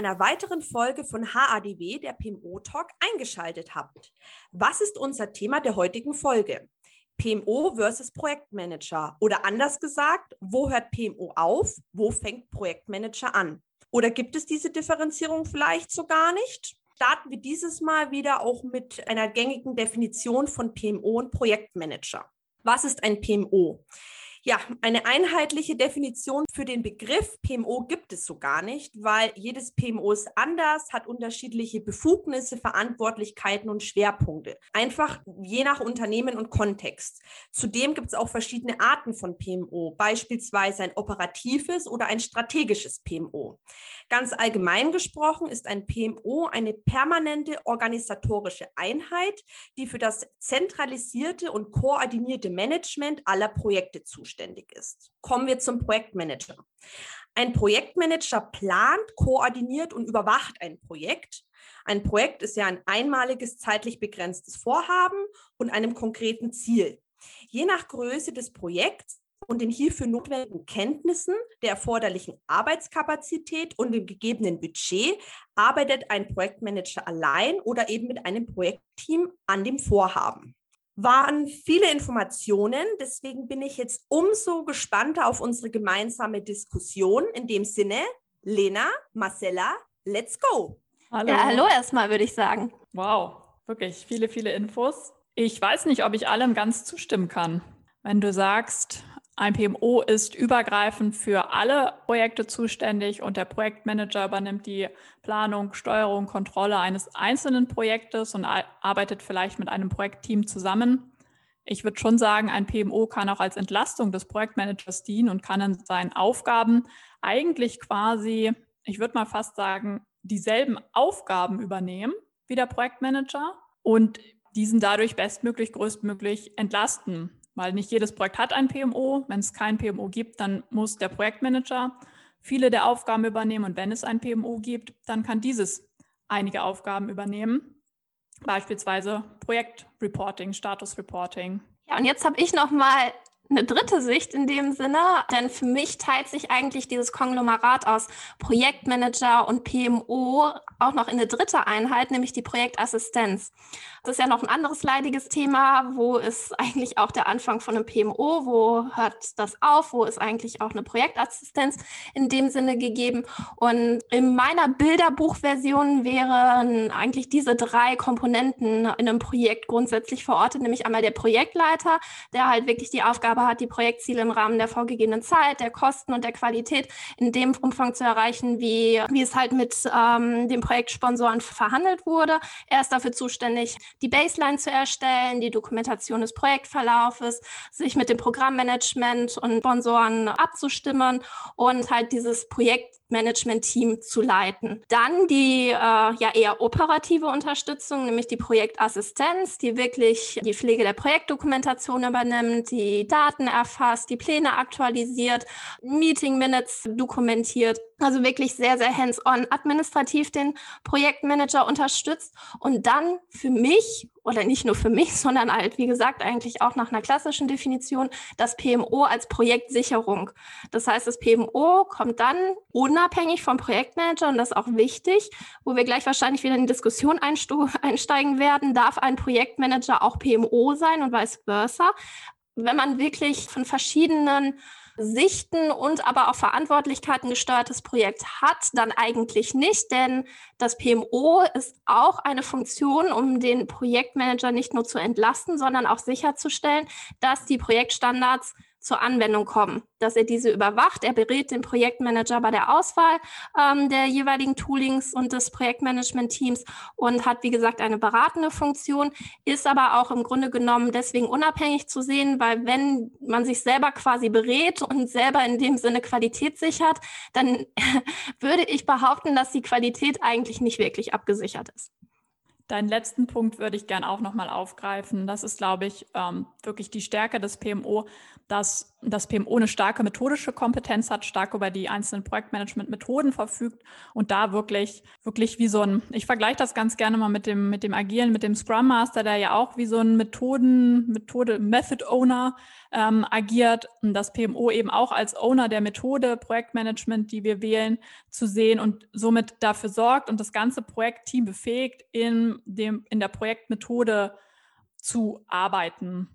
einer weiteren Folge von HADW, der PMO Talk, eingeschaltet habt. Was ist unser Thema der heutigen Folge? PMO versus Projektmanager oder anders gesagt, wo hört PMO auf, wo fängt Projektmanager an? Oder gibt es diese Differenzierung vielleicht so gar nicht? Starten wir dieses Mal wieder auch mit einer gängigen Definition von PMO und Projektmanager. Was ist ein PMO? Ja, eine einheitliche Definition für den Begriff PMO gibt es so gar nicht, weil jedes PMO ist anders, hat unterschiedliche Befugnisse, Verantwortlichkeiten und Schwerpunkte. Einfach je nach Unternehmen und Kontext. Zudem gibt es auch verschiedene Arten von PMO, beispielsweise ein operatives oder ein strategisches PMO. Ganz allgemein gesprochen ist ein PMO eine permanente organisatorische Einheit, die für das zentralisierte und koordinierte Management aller Projekte zuständig ist. Kommen wir zum Projektmanager. Ein Projektmanager plant, koordiniert und überwacht ein Projekt. Ein Projekt ist ja ein einmaliges zeitlich begrenztes Vorhaben und einem konkreten Ziel. Je nach Größe des Projekts und den hierfür notwendigen Kenntnissen, der erforderlichen Arbeitskapazität und dem gegebenen Budget arbeitet ein Projektmanager allein oder eben mit einem Projektteam an dem Vorhaben waren viele Informationen. Deswegen bin ich jetzt umso gespannter auf unsere gemeinsame Diskussion. In dem Sinne, Lena, Marcella, let's go. Hallo. Ja, hallo erstmal, würde ich sagen. Wow, wirklich viele, viele Infos. Ich weiß nicht, ob ich allem ganz zustimmen kann. Wenn du sagst, ein PMO ist übergreifend für alle Projekte zuständig und der Projektmanager übernimmt die Planung, Steuerung, Kontrolle eines einzelnen Projektes und arbeitet vielleicht mit einem Projektteam zusammen. Ich würde schon sagen, ein PMO kann auch als Entlastung des Projektmanagers dienen und kann in seinen Aufgaben eigentlich quasi, ich würde mal fast sagen, dieselben Aufgaben übernehmen wie der Projektmanager und diesen dadurch bestmöglich, größtmöglich entlasten weil nicht jedes Projekt hat ein PMO. Wenn es kein PMO gibt, dann muss der Projektmanager viele der Aufgaben übernehmen. Und wenn es ein PMO gibt, dann kann dieses einige Aufgaben übernehmen. Beispielsweise Projektreporting, Statusreporting. Ja, und jetzt habe ich noch mal eine dritte Sicht in dem Sinne, denn für mich teilt sich eigentlich dieses Konglomerat aus Projektmanager und PMO auch noch in eine dritte Einheit, nämlich die Projektassistenz. Das ist ja noch ein anderes leidiges Thema. Wo ist eigentlich auch der Anfang von einem PMO? Wo hört das auf? Wo ist eigentlich auch eine Projektassistenz in dem Sinne gegeben? Und in meiner Bilderbuchversion wären eigentlich diese drei Komponenten in einem Projekt grundsätzlich verortet, nämlich einmal der Projektleiter, der halt wirklich die Aufgabe hat, die Projektziele im Rahmen der vorgegebenen Zeit, der Kosten und der Qualität in dem Umfang zu erreichen, wie, wie es halt mit ähm, dem Projektsponsoren verhandelt wurde. Er ist dafür zuständig, die Baseline zu erstellen, die Dokumentation des Projektverlaufes, sich mit dem Programmmanagement und Sponsoren abzustimmen und halt dieses Projekt Management-Team zu leiten. Dann die äh, ja eher operative Unterstützung, nämlich die Projektassistenz, die wirklich die Pflege der Projektdokumentation übernimmt, die Daten erfasst, die Pläne aktualisiert, Meeting Minutes dokumentiert. Also wirklich sehr, sehr hands-on administrativ den Projektmanager unterstützt und dann für mich oder nicht nur für mich, sondern halt, wie gesagt, eigentlich auch nach einer klassischen Definition, das PMO als Projektsicherung. Das heißt, das PMO kommt dann unabhängig vom Projektmanager und das ist auch wichtig, wo wir gleich wahrscheinlich wieder in die Diskussion einsteigen werden, darf ein Projektmanager auch PMO sein und vice versa. Wenn man wirklich von verschiedenen Sichten und aber auch Verantwortlichkeiten gesteuertes Projekt hat, dann eigentlich nicht, denn das PMO ist auch eine Funktion, um den Projektmanager nicht nur zu entlasten, sondern auch sicherzustellen, dass die Projektstandards zur Anwendung kommen, dass er diese überwacht. Er berät den Projektmanager bei der Auswahl ähm, der jeweiligen Toolings und des Projektmanagement-Teams und hat, wie gesagt, eine beratende Funktion, ist aber auch im Grunde genommen deswegen unabhängig zu sehen, weil wenn man sich selber quasi berät und selber in dem Sinne Qualität sichert, dann würde ich behaupten, dass die Qualität eigentlich nicht wirklich abgesichert ist. Deinen letzten Punkt würde ich gern auch nochmal aufgreifen. Das ist, glaube ich, ähm, wirklich die Stärke des PMO, dass das PMO eine starke methodische Kompetenz hat, stark über die einzelnen Projektmanagement-Methoden verfügt und da wirklich, wirklich wie so ein, ich vergleiche das ganz gerne mal mit dem, mit dem Agilen, mit dem Scrum Master, der ja auch wie so ein Methoden, Methode, Method Owner ähm, agiert, das PMO eben auch als Owner der Methode Projektmanagement, die wir wählen, zu sehen und somit dafür sorgt und das ganze Projektteam befähigt, in, dem, in der Projektmethode zu arbeiten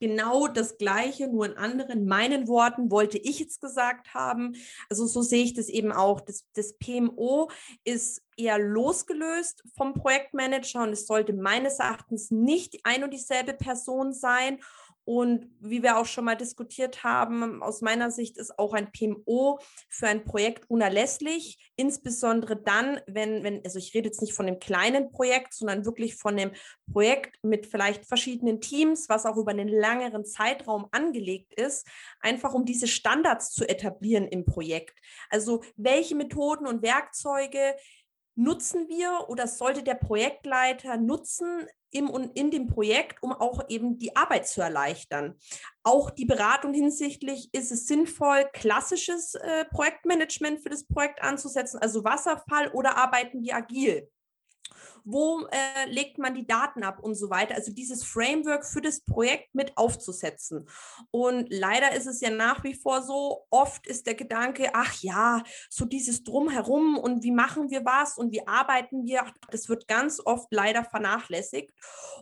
genau das Gleiche, nur in anderen, meinen Worten, wollte ich jetzt gesagt haben. Also so sehe ich das eben auch. Das, das PMO ist eher losgelöst vom Projektmanager und es sollte meines Erachtens nicht ein und dieselbe Person sein. Und wie wir auch schon mal diskutiert haben, aus meiner Sicht ist auch ein PMO für ein Projekt unerlässlich, insbesondere dann, wenn, wenn, also ich rede jetzt nicht von einem kleinen Projekt, sondern wirklich von einem Projekt mit vielleicht verschiedenen Teams, was auch über einen längeren Zeitraum angelegt ist, einfach um diese Standards zu etablieren im Projekt. Also welche Methoden und Werkzeuge nutzen wir oder sollte der Projektleiter nutzen im und in dem Projekt, um auch eben die Arbeit zu erleichtern. Auch die Beratung hinsichtlich, ist es sinnvoll, klassisches äh, Projektmanagement für das Projekt anzusetzen, also Wasserfall oder arbeiten wir agil? Wo äh, legt man die Daten ab und so weiter. Also dieses Framework für das Projekt mit aufzusetzen. Und leider ist es ja nach wie vor so, oft ist der Gedanke, ach ja, so dieses Drumherum und wie machen wir was und wie arbeiten wir, das wird ganz oft leider vernachlässigt.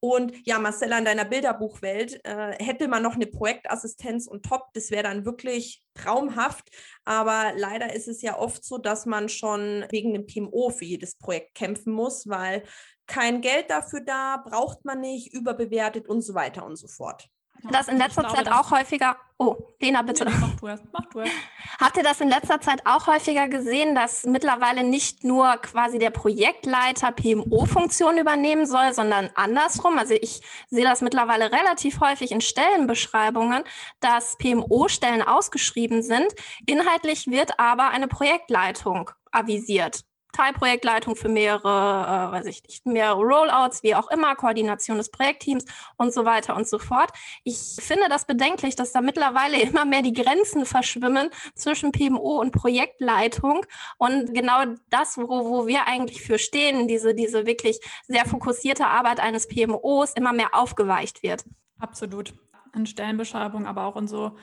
Und ja, Marcella, in deiner Bilderbuchwelt äh, hätte man noch eine Projektassistenz und top, das wäre dann wirklich traumhaft. Aber leider ist es ja oft so, dass man schon wegen dem PMO für jedes Projekt kämpfen muss, weil kein Geld dafür da, braucht man nicht, überbewertet und so weiter und so fort das in letzter glaube, Zeit auch häufiger. Oh, Lena, bitte. Nee, mach du erst. Mach du erst. Habt ihr das in letzter Zeit auch häufiger gesehen, dass mittlerweile nicht nur quasi der Projektleiter PMO-Funktion übernehmen soll, sondern andersrum? Also ich sehe das mittlerweile relativ häufig in Stellenbeschreibungen, dass PMO-Stellen ausgeschrieben sind. Inhaltlich wird aber eine Projektleitung avisiert. Teilprojektleitung für mehrere, äh, weiß ich nicht, mehrere Rollouts, wie auch immer, Koordination des Projektteams und so weiter und so fort. Ich finde das bedenklich, dass da mittlerweile immer mehr die Grenzen verschwimmen zwischen PMO und Projektleitung und genau das, wo, wo wir eigentlich für stehen, diese, diese wirklich sehr fokussierte Arbeit eines PMOs immer mehr aufgeweicht wird. Absolut in Stellenbeschreibung, aber auch in so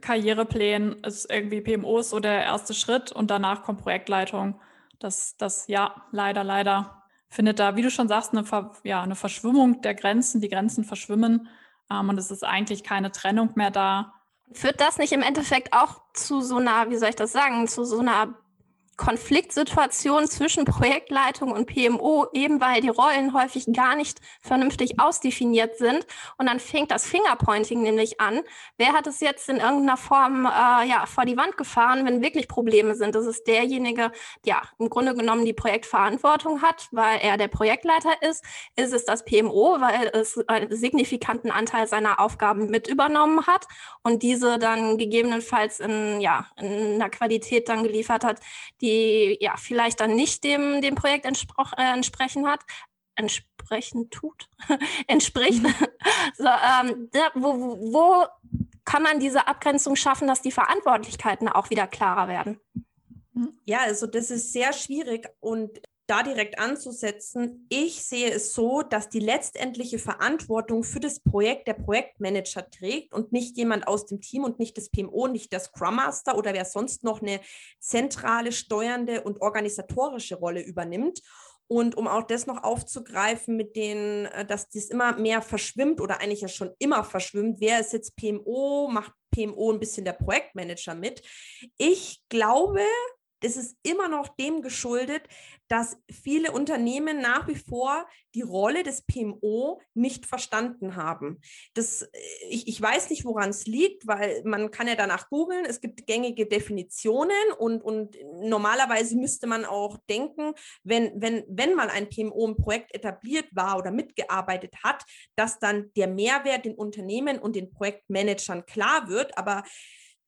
Karriereplänen ist irgendwie PMOs so der erste Schritt und danach kommt Projektleitung das, das ja, leider, leider findet da, wie du schon sagst, eine, Ver, ja, eine Verschwimmung der Grenzen. Die Grenzen verschwimmen ähm, und es ist eigentlich keine Trennung mehr da. Führt das nicht im Endeffekt auch zu so einer, wie soll ich das sagen, zu so einer Konfliktsituation zwischen Projektleitung und PMO, eben weil die Rollen häufig gar nicht vernünftig ausdefiniert sind. Und dann fängt das Fingerpointing nämlich an. Wer hat es jetzt in irgendeiner Form äh, ja, vor die Wand gefahren, wenn wirklich Probleme sind? Das ist derjenige, der im Grunde genommen die Projektverantwortung hat, weil er der Projektleiter ist. Ist es das PMO, weil es einen signifikanten Anteil seiner Aufgaben mit übernommen hat und diese dann gegebenenfalls in, ja, in einer Qualität dann geliefert hat, die ja vielleicht dann nicht dem, dem Projekt äh, entsprechen hat, entsprechen tut, entspricht. Mhm. so, ähm, da, wo, wo kann man diese Abgrenzung schaffen, dass die Verantwortlichkeiten auch wieder klarer werden? Ja, also das ist sehr schwierig und da direkt anzusetzen. Ich sehe es so, dass die letztendliche Verantwortung für das Projekt der Projektmanager trägt und nicht jemand aus dem Team und nicht das PMO, nicht der Scrum Master oder wer sonst noch eine zentrale, steuernde und organisatorische Rolle übernimmt. Und um auch das noch aufzugreifen, mit denen, äh, dass dies immer mehr verschwimmt oder eigentlich ja schon immer verschwimmt, wer ist jetzt PMO, macht PMO ein bisschen der Projektmanager mit. Ich glaube, es ist immer noch dem geschuldet, dass viele Unternehmen nach wie vor die Rolle des PMO nicht verstanden haben. Das, äh, ich, ich weiß nicht, woran es liegt, weil man kann ja danach googeln, es gibt gängige Definitionen und, und normalerweise müsste man auch denken, wenn, wenn, wenn mal ein PMO im Projekt etabliert war oder mitgearbeitet hat, dass dann der Mehrwert den Unternehmen und den Projektmanagern klar wird. Aber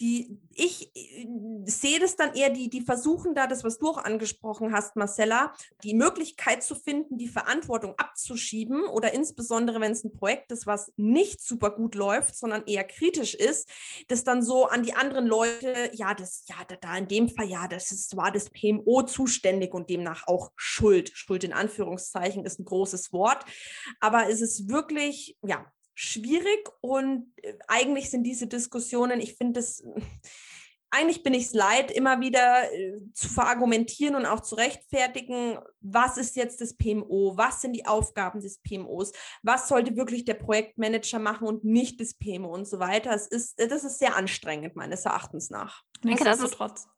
die, ich äh, sehe das dann eher, die, die versuchen da, das, was du auch angesprochen hast, Marcella, die Möglichkeit zu finden, die Verantwortung abzuschieben oder insbesondere, wenn es ein Projekt ist, was nicht super gut läuft, sondern eher kritisch ist, das dann so an die anderen Leute, ja, das, ja, da, da in dem Fall, ja, das ist, war das PMO zuständig und demnach auch Schuld. Schuld in Anführungszeichen ist ein großes Wort. Aber es ist wirklich, ja, schwierig und äh, eigentlich sind diese Diskussionen, ich finde es eigentlich bin ich es leid, immer wieder äh, zu verargumentieren und auch zu rechtfertigen, was ist jetzt das PMO, was sind die Aufgaben des PMOs, was sollte wirklich der Projektmanager machen und nicht das PMO und so weiter. Es ist, das ist sehr anstrengend, meines Erachtens nach. Ich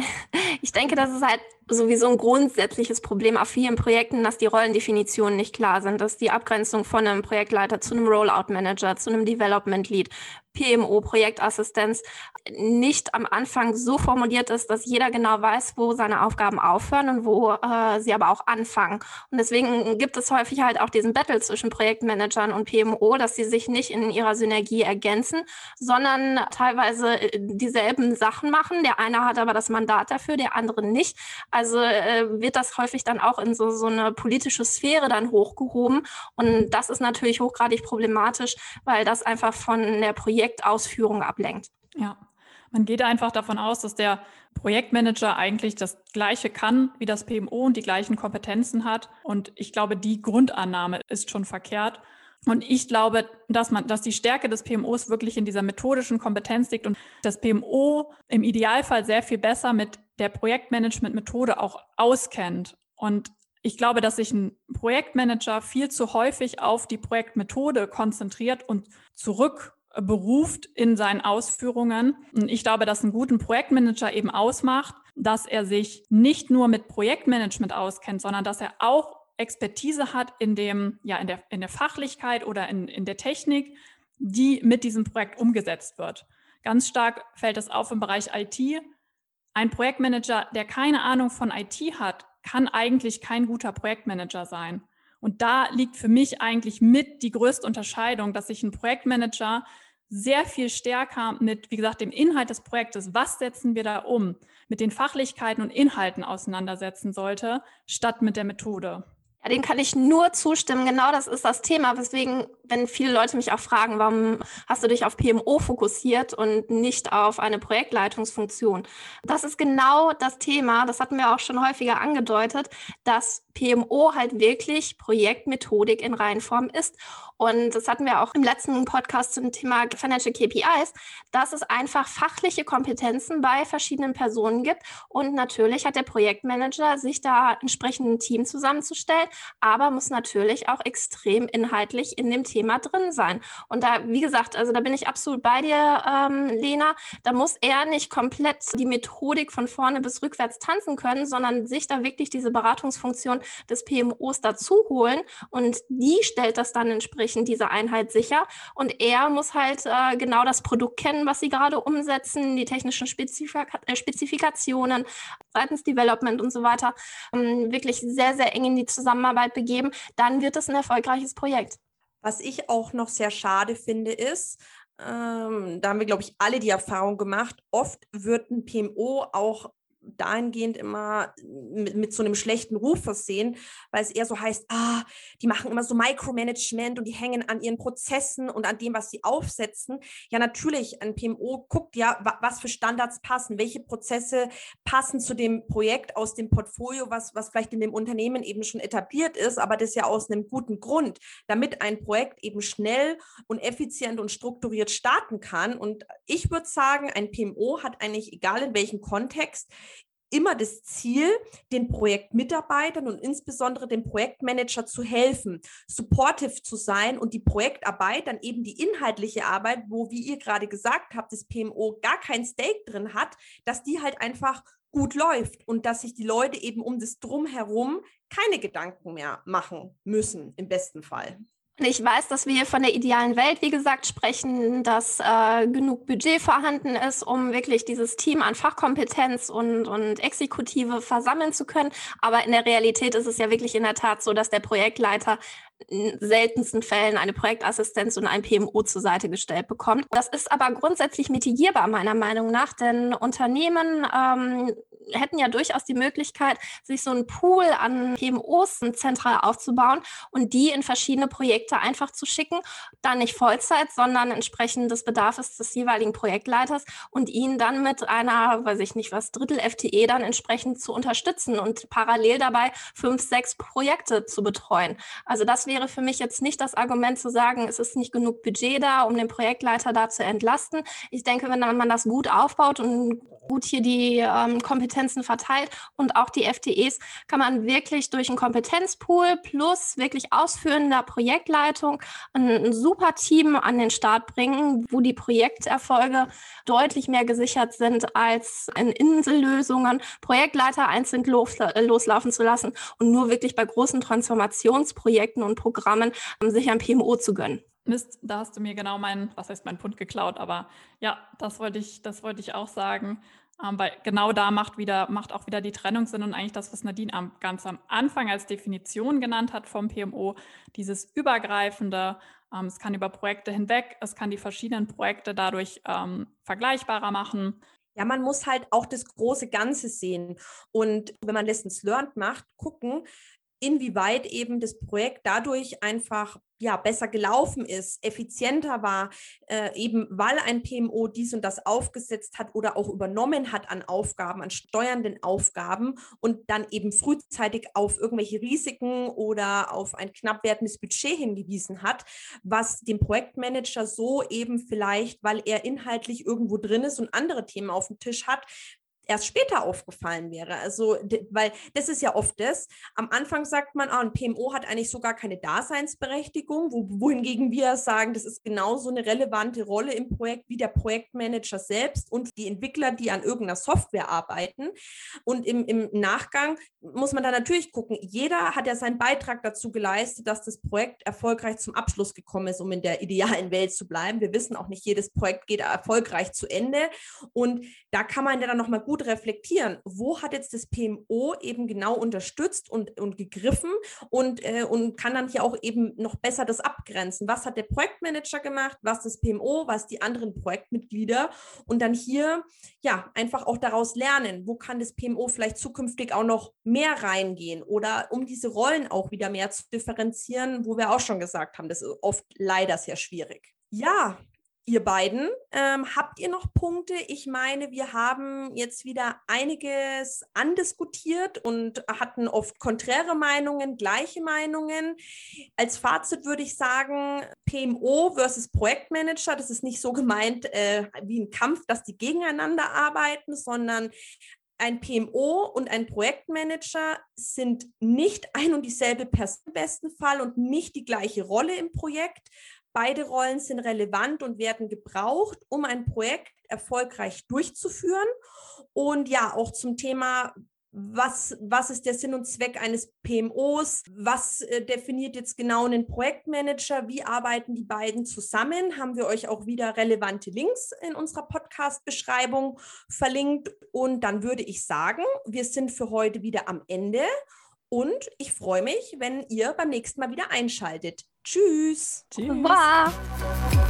Ich denke, das ist halt sowieso ein grundsätzliches Problem auf vielen Projekten, dass die Rollendefinitionen nicht klar sind, dass die Abgrenzung von einem Projektleiter zu einem Rollout-Manager, zu einem Development-Lead, PMO, Projektassistenz, nicht am Anfang so formuliert ist, dass jeder genau weiß, wo seine Aufgaben aufhören und wo äh, sie aber auch anfangen. Und deswegen gibt es häufig halt auch diesen Battle zwischen Projektmanagern und PMO, dass sie sich nicht in ihrer Synergie ergänzen, sondern teilweise äh, dieselben Sachen machen. Der eine hat aber das Mandat dafür, der andere nicht. Also äh, wird das häufig dann auch in so, so eine politische Sphäre dann hochgehoben. Und das ist natürlich hochgradig problematisch, weil das einfach von der Projektausführung ablenkt. Ja, man geht einfach davon aus, dass der Projektmanager eigentlich das Gleiche kann wie das PMO und die gleichen Kompetenzen hat. Und ich glaube, die Grundannahme ist schon verkehrt. Und ich glaube, dass man, dass die Stärke des PMOs wirklich in dieser methodischen Kompetenz liegt und das PMO im Idealfall sehr viel besser mit der Projektmanagement-Methode auch auskennt. Und ich glaube, dass sich ein Projektmanager viel zu häufig auf die Projektmethode konzentriert und zurückberuft in seinen Ausführungen. Und ich glaube, dass einen guten Projektmanager eben ausmacht, dass er sich nicht nur mit Projektmanagement auskennt, sondern dass er auch Expertise hat in dem, ja, in der, in der Fachlichkeit oder in, in der Technik, die mit diesem Projekt umgesetzt wird. Ganz stark fällt es auf im Bereich IT. Ein Projektmanager, der keine Ahnung von IT hat, kann eigentlich kein guter Projektmanager sein. Und da liegt für mich eigentlich mit die größte Unterscheidung, dass sich ein Projektmanager sehr viel stärker mit, wie gesagt, dem Inhalt des Projektes, was setzen wir da um, mit den Fachlichkeiten und Inhalten auseinandersetzen sollte, statt mit der Methode. Ja, den kann ich nur zustimmen. Genau das ist das Thema, weswegen, wenn viele Leute mich auch fragen, warum hast du dich auf PMO fokussiert und nicht auf eine Projektleitungsfunktion? Das ist genau das Thema, das hatten wir auch schon häufiger angedeutet, dass PMO halt wirklich Projektmethodik in Reihenform ist. Und das hatten wir auch im letzten Podcast zum Thema Financial KPIs, dass es einfach fachliche Kompetenzen bei verschiedenen Personen gibt. Und natürlich hat der Projektmanager sich da entsprechend ein Team zusammenzustellen, aber muss natürlich auch extrem inhaltlich in dem Thema drin sein. Und da, wie gesagt, also da bin ich absolut bei dir, ähm, Lena. Da muss er nicht komplett die Methodik von vorne bis rückwärts tanzen können, sondern sich da wirklich diese Beratungsfunktion des PMOs dazu holen und die stellt das dann entsprechend diese Einheit sicher und er muss halt äh, genau das Produkt kennen, was sie gerade umsetzen, die technischen Spezifika äh, Spezifikationen seitens Development und so weiter, ähm, wirklich sehr, sehr eng in die Zusammenarbeit begeben, dann wird es ein erfolgreiches Projekt. Was ich auch noch sehr schade finde, ist, ähm, da haben wir, glaube ich, alle die Erfahrung gemacht, oft wird ein PMO auch dahingehend immer mit, mit, so einem schlechten Ruf versehen, weil es eher so heißt, ah, die machen immer so Micromanagement und die hängen an ihren Prozessen und an dem, was sie aufsetzen. Ja, natürlich, ein PMO guckt ja, was für Standards passen, welche Prozesse passen zu dem Projekt aus dem Portfolio, was, was vielleicht in dem Unternehmen eben schon etabliert ist, aber das ja aus einem guten Grund, damit ein Projekt eben schnell und effizient und strukturiert starten kann. Und ich würde sagen, ein PMO hat eigentlich, egal in welchem Kontext, immer das Ziel, den Projektmitarbeitern und insbesondere dem Projektmanager zu helfen, supportive zu sein und die Projektarbeit, dann eben die inhaltliche Arbeit, wo, wie ihr gerade gesagt habt, das PMO gar kein Stake drin hat, dass die halt einfach gut läuft und dass sich die Leute eben um das Drumherum keine Gedanken mehr machen müssen, im besten Fall. Ich weiß, dass wir hier von der idealen Welt, wie gesagt, sprechen, dass äh, genug Budget vorhanden ist, um wirklich dieses Team an Fachkompetenz und, und Exekutive versammeln zu können. Aber in der Realität ist es ja wirklich in der Tat so, dass der Projektleiter in seltensten Fällen eine Projektassistenz und ein PMO zur Seite gestellt bekommt. Das ist aber grundsätzlich mitigierbar, meiner Meinung nach, denn Unternehmen ähm, hätten ja durchaus die Möglichkeit, sich so einen Pool an PMOs zentral aufzubauen und die in verschiedene Projekte einfach zu schicken. Dann nicht Vollzeit, sondern entsprechend des Bedarfs des jeweiligen Projektleiters und ihn dann mit einer, weiß ich nicht was, Drittel FTE dann entsprechend zu unterstützen und parallel dabei fünf, sechs Projekte zu betreuen. Also das wäre für mich jetzt nicht das Argument zu sagen, es ist nicht genug Budget da, um den Projektleiter da zu entlasten. Ich denke, wenn man das gut aufbaut und gut hier die ähm, Kompetenzen verteilt und auch die FTEs, kann man wirklich durch einen Kompetenzpool plus wirklich ausführender Projektleitung ein, ein super Team an den Start bringen, wo die Projekterfolge deutlich mehr gesichert sind als in Insellösungen, Projektleiter einzeln los, äh, loslaufen zu lassen und nur wirklich bei großen Transformationsprojekten und Programmen um, sich ein PMO zu gönnen. Mist, da hast du mir genau meinen, was heißt mein Punkt geklaut, aber ja, das wollte ich, das wollte ich auch sagen. Ähm, weil genau da macht wieder, macht auch wieder die Trennung Sinn und eigentlich das, was Nadine am, ganz am Anfang als Definition genannt hat vom PMO, dieses übergreifende, ähm, es kann über Projekte hinweg, es kann die verschiedenen Projekte dadurch ähm, vergleichbarer machen. Ja, man muss halt auch das große Ganze sehen. Und wenn man Lessons Learned macht, gucken, inwieweit eben das Projekt dadurch einfach ja besser gelaufen ist, effizienter war, äh, eben weil ein PMO dies und das aufgesetzt hat oder auch übernommen hat an Aufgaben, an steuernden Aufgaben und dann eben frühzeitig auf irgendwelche Risiken oder auf ein knapp werdendes Budget hingewiesen hat, was dem Projektmanager so eben vielleicht, weil er inhaltlich irgendwo drin ist und andere Themen auf dem Tisch hat, erst später aufgefallen wäre. Also, weil das ist ja oft das. Am Anfang sagt man, ah, ein PMO hat eigentlich sogar keine Daseinsberechtigung, wo, wohingegen wir sagen, das ist genauso eine relevante Rolle im Projekt wie der Projektmanager selbst und die Entwickler, die an irgendeiner Software arbeiten. Und im, im Nachgang muss man da natürlich gucken, jeder hat ja seinen Beitrag dazu geleistet, dass das Projekt erfolgreich zum Abschluss gekommen ist, um in der idealen Welt zu bleiben. Wir wissen auch nicht, jedes Projekt geht erfolgreich zu Ende. Und da kann man ja dann nochmal gut gut reflektieren, wo hat jetzt das PMO eben genau unterstützt und, und gegriffen und, äh, und kann dann hier auch eben noch besser das abgrenzen. Was hat der Projektmanager gemacht, was das PMO, was die anderen Projektmitglieder und dann hier ja einfach auch daraus lernen, wo kann das PMO vielleicht zukünftig auch noch mehr reingehen oder um diese Rollen auch wieder mehr zu differenzieren, wo wir auch schon gesagt haben, das ist oft leider sehr schwierig. Ja, Ihr beiden, ähm, habt ihr noch Punkte? Ich meine, wir haben jetzt wieder einiges andiskutiert und hatten oft konträre Meinungen, gleiche Meinungen. Als Fazit würde ich sagen, PMO versus Projektmanager, das ist nicht so gemeint äh, wie ein Kampf, dass die gegeneinander arbeiten, sondern ein PMO und ein Projektmanager sind nicht ein und dieselbe Person im besten Fall und nicht die gleiche Rolle im Projekt, Beide Rollen sind relevant und werden gebraucht, um ein Projekt erfolgreich durchzuführen. Und ja, auch zum Thema, was, was ist der Sinn und Zweck eines PMOs? Was äh, definiert jetzt genau einen Projektmanager? Wie arbeiten die beiden zusammen? Haben wir euch auch wieder relevante Links in unserer Podcast-Beschreibung verlinkt. Und dann würde ich sagen, wir sind für heute wieder am Ende. Und ich freue mich, wenn ihr beim nächsten Mal wieder einschaltet. Tschüss. Tschüss. Bye.